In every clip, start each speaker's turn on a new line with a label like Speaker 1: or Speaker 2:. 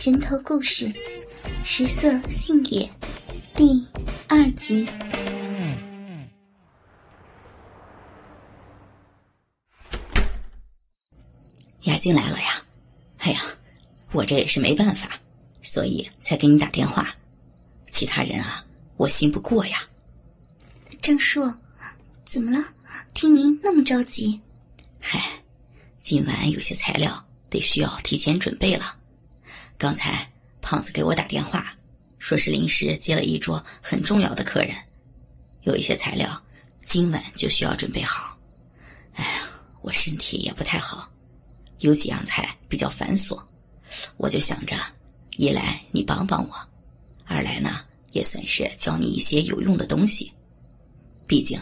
Speaker 1: 人头故事，食色性也，第二集。
Speaker 2: 雅静来了呀！哎呀，我这也是没办法，所以才给你打电话。其他人啊，我信不过呀。
Speaker 1: 张叔，怎么了？听您那么着急？
Speaker 2: 嗨，今晚有些材料得需要提前准备了。刚才胖子给我打电话，说是临时接了一桌很重要的客人，有一些材料今晚就需要准备好。哎呀，我身体也不太好。有几样菜比较繁琐，我就想着，一来你帮帮我，二来呢也算是教你一些有用的东西。毕竟，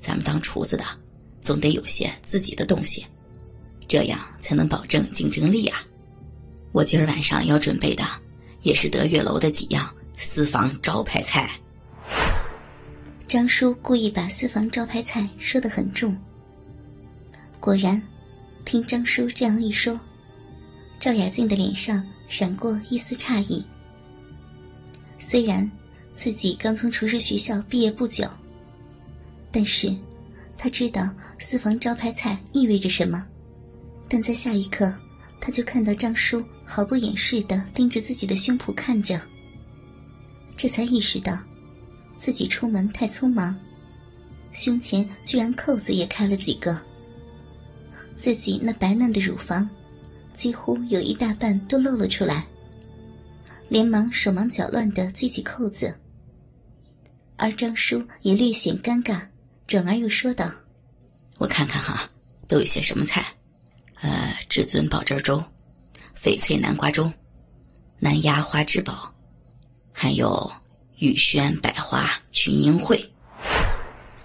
Speaker 2: 咱们当厨子的，总得有些自己的东西，这样才能保证竞争力啊。我今儿晚上要准备的，也是德月楼的几样私房招牌菜。
Speaker 1: 张叔故意把私房招牌菜说得很重，果然。听张叔这样一说，赵雅静的脸上闪过一丝诧异。虽然自己刚从厨师学校毕业不久，但是他知道私房招牌菜意味着什么。但在下一刻，他就看到张叔毫不掩饰的盯着自己的胸脯看着，这才意识到自己出门太匆忙，胸前居然扣子也开了几个。自己那白嫩的乳房，几乎有一大半都露了出来。连忙手忙脚乱的系起扣子，而张叔也略显尴尬，转而又说道：“
Speaker 2: 我看看哈，都有些什么菜？呃，至尊宝汁粥、翡翠南瓜粥、南丫花之宝，还有玉轩百花群英会。”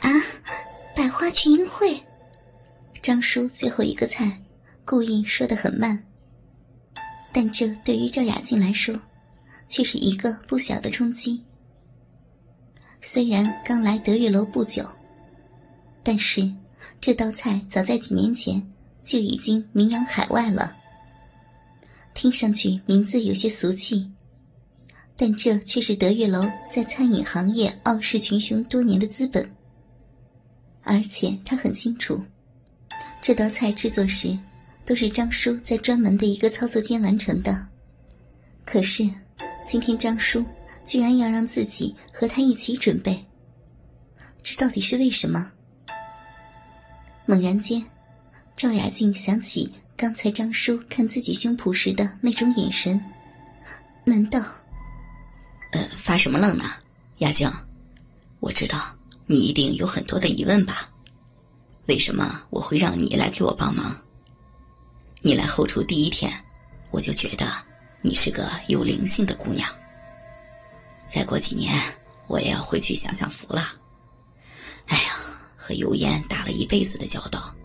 Speaker 1: 啊，百花群英会。张叔最后一个菜，故意说的很慢，但这对于赵雅静来说，却是一个不小的冲击。虽然刚来德月楼不久，但是这道菜早在几年前就已经名扬海外了。听上去名字有些俗气，但这却是德月楼在餐饮行业傲视群雄多年的资本，而且他很清楚。这道菜制作时，都是张叔在专门的一个操作间完成的。可是，今天张叔居然要让自己和他一起准备，这到底是为什么？猛然间，赵雅静想起刚才张叔看自己胸脯时的那种眼神，难道……
Speaker 2: 呃，发什么愣呢，雅静？我知道你一定有很多的疑问吧。为什么我会让你来给我帮忙？你来后厨第一天，我就觉得你是个有灵性的姑娘。再过几年，我也要回去享享福了。哎呀，和油烟打了一辈子的交道，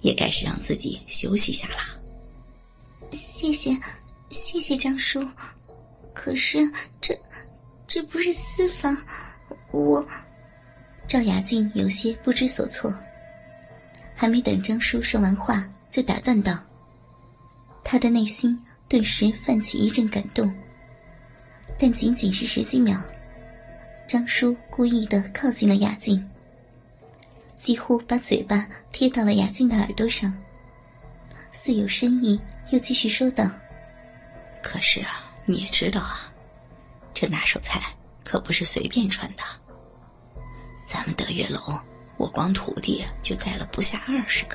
Speaker 2: 也该是让自己休息下了。
Speaker 1: 谢谢，谢谢张叔。可是这，这不是私房，我……赵雅静有些不知所措。还没等张叔说完话，就打断道：“他的内心顿时泛起一阵感动。但仅仅是十几秒，张叔故意的靠近了雅静，几乎把嘴巴贴到了雅静的耳朵上，似有深意，又继续说道：‘
Speaker 2: 可是啊，你也知道啊，这拿手菜可不是随便传的。咱们德月楼……’”我光徒弟就带了不下二十个，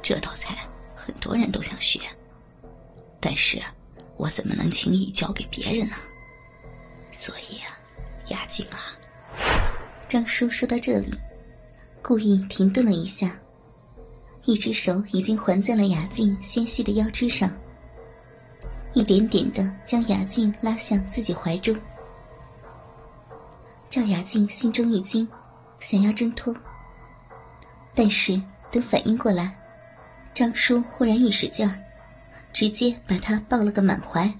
Speaker 2: 这道菜很多人都想学，但是我怎么能轻易交给别人呢？所以啊，雅静啊，
Speaker 1: 张叔说到这里，故意停顿了一下，一只手已经环在了雅静纤细的腰肢上，一点点的将雅静拉向自己怀中。赵雅静心中一惊。想要挣脱，但是等反应过来，张叔忽然一使劲儿，直接把她抱了个满怀。呀，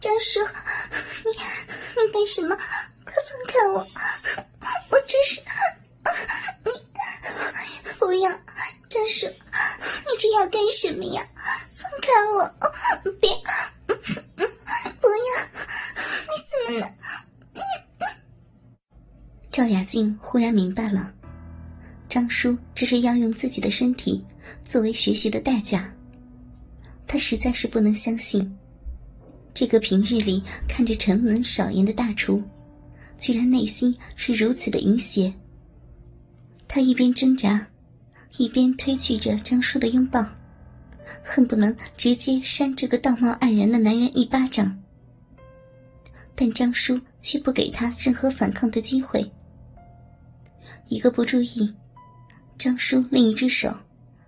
Speaker 1: 张叔，你你干什么？快放开我！我真是……你 不要张叔你这要干什么呀？放开我别 不要你怎么能赵雅静忽然明白了张叔这是要用自己的身体作为学习的代价。她实在是不能相信这个平日里看着沉稳少言的大厨居然内心是如此的淫邪他一边挣扎，一边推拒着张叔的拥抱，恨不能直接扇这个道貌岸然的男人一巴掌。但张叔却不给他任何反抗的机会。一个不注意，张叔另一只手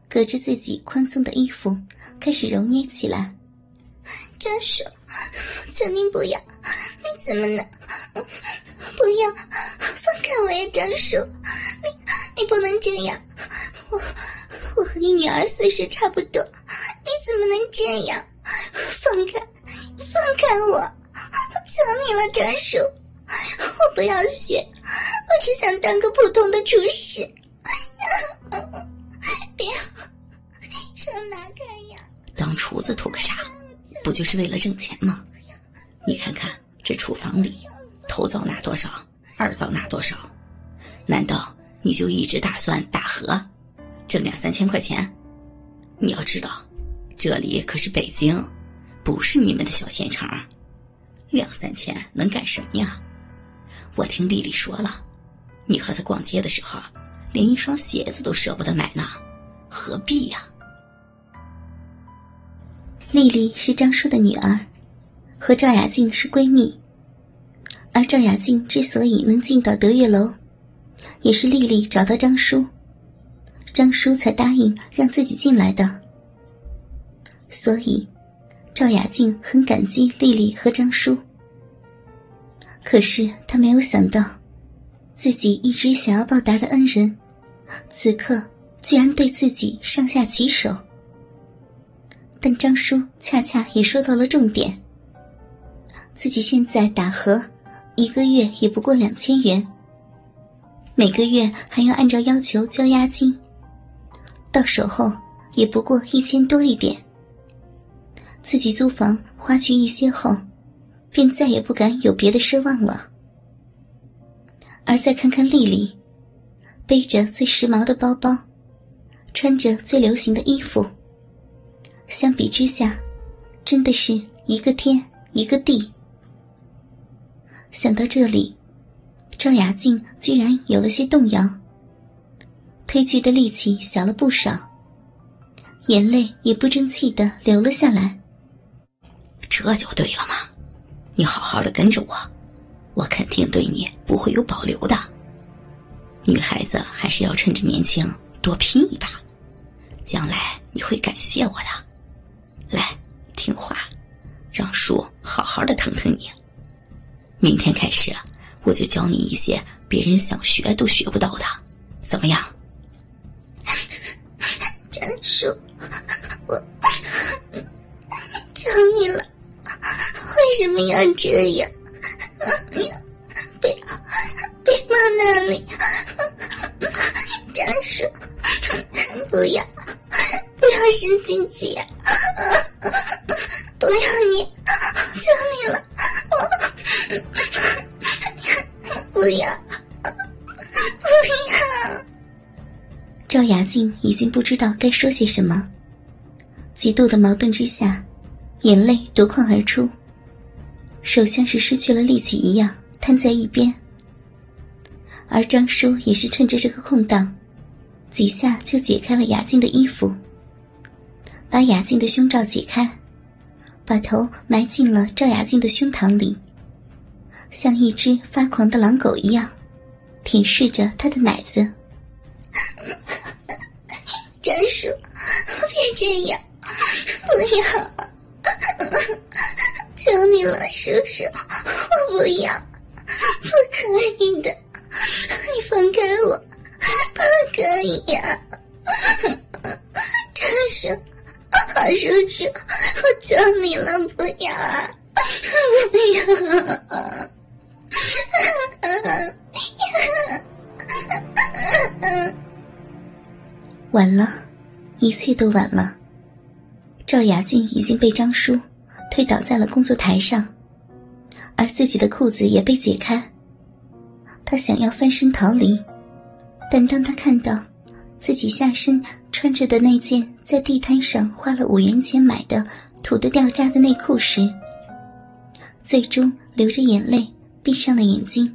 Speaker 1: 隔着自己宽松的衣服开始揉捏起来。
Speaker 3: 张叔，求您不要！你怎么能不要放开我呀，张叔！你你不能这样！我我和你女儿岁数差不多，你怎么能这样？放开，放开我！求你了，张叔！我不要学。我只想当个普通的厨师，别手拿开呀！
Speaker 2: 当厨子图个啥？不就是为了挣钱吗？你看看这厨房里，头灶拿多少，二灶拿多少？难道你就一直打算打和，挣两三千块钱？你要知道，这里可是北京，不是你们的小县城，两三千能干什么呀？我听丽丽说了。你和她逛街的时候，连一双鞋子都舍不得买呢，何必呀？
Speaker 1: 丽丽是张叔的女儿，和赵雅静是闺蜜。而赵雅静之所以能进到德月楼，也是丽丽找到张叔，张叔才答应让自己进来的。所以，赵雅静很感激丽丽和张叔。可是她没有想到。自己一直想要报答的恩人，此刻居然对自己上下其手。但张叔恰恰也说到了重点：自己现在打荷，一个月也不过两千元，每个月还要按照要求交押金，到手后也不过一千多一点。自己租房花去一些后，便再也不敢有别的奢望了。而再看看丽丽，背着最时髦的包包，穿着最流行的衣服。相比之下，真的是一个天一个地。想到这里，赵雅静居然有了些动摇，推拒的力气小了不少，眼泪也不争气的流了下来。
Speaker 2: 这就对了嘛，你好好的跟着我。我肯定对你不会有保留的。女孩子还是要趁着年轻多拼一把，将来你会感谢我的。来，听话，让叔好好的疼疼你。明天开始，我就教你一些别人想学都学不到的，怎么样？
Speaker 3: 张叔，我求你了，为什么要这样？别别别往那里，张叔，不要不要生进去呀！不要你，求你了，
Speaker 1: 赵雅静已经不知道该说些什么，极度的矛盾之下，眼泪夺眶而出。手像是失去了力气一样瘫在一边，而张叔也是趁着这个空档，几下就解开了雅静的衣服，把雅静的胸罩解开，把头埋进了赵雅静的胸膛里，像一只发狂的狼狗一样，舔舐着她的奶子。
Speaker 3: 张叔，别这样，不要。求你了，叔叔，我不要，不可以的，你放开我，不可以呀！张叔，好叔叔，我求你了，不要，不要！
Speaker 1: 晚了，一切都晚了。赵雅静已经被张叔。推倒在了工作台上，而自己的裤子也被解开，他想要翻身逃离，但当他看到自己下身穿着的那件在地摊上花了五元钱买的土的掉渣的内裤时，最终流着眼泪闭上了眼睛。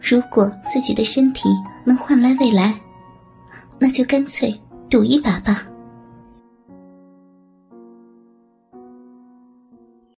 Speaker 1: 如果自己的身体能换来未来，那就干脆赌一把吧。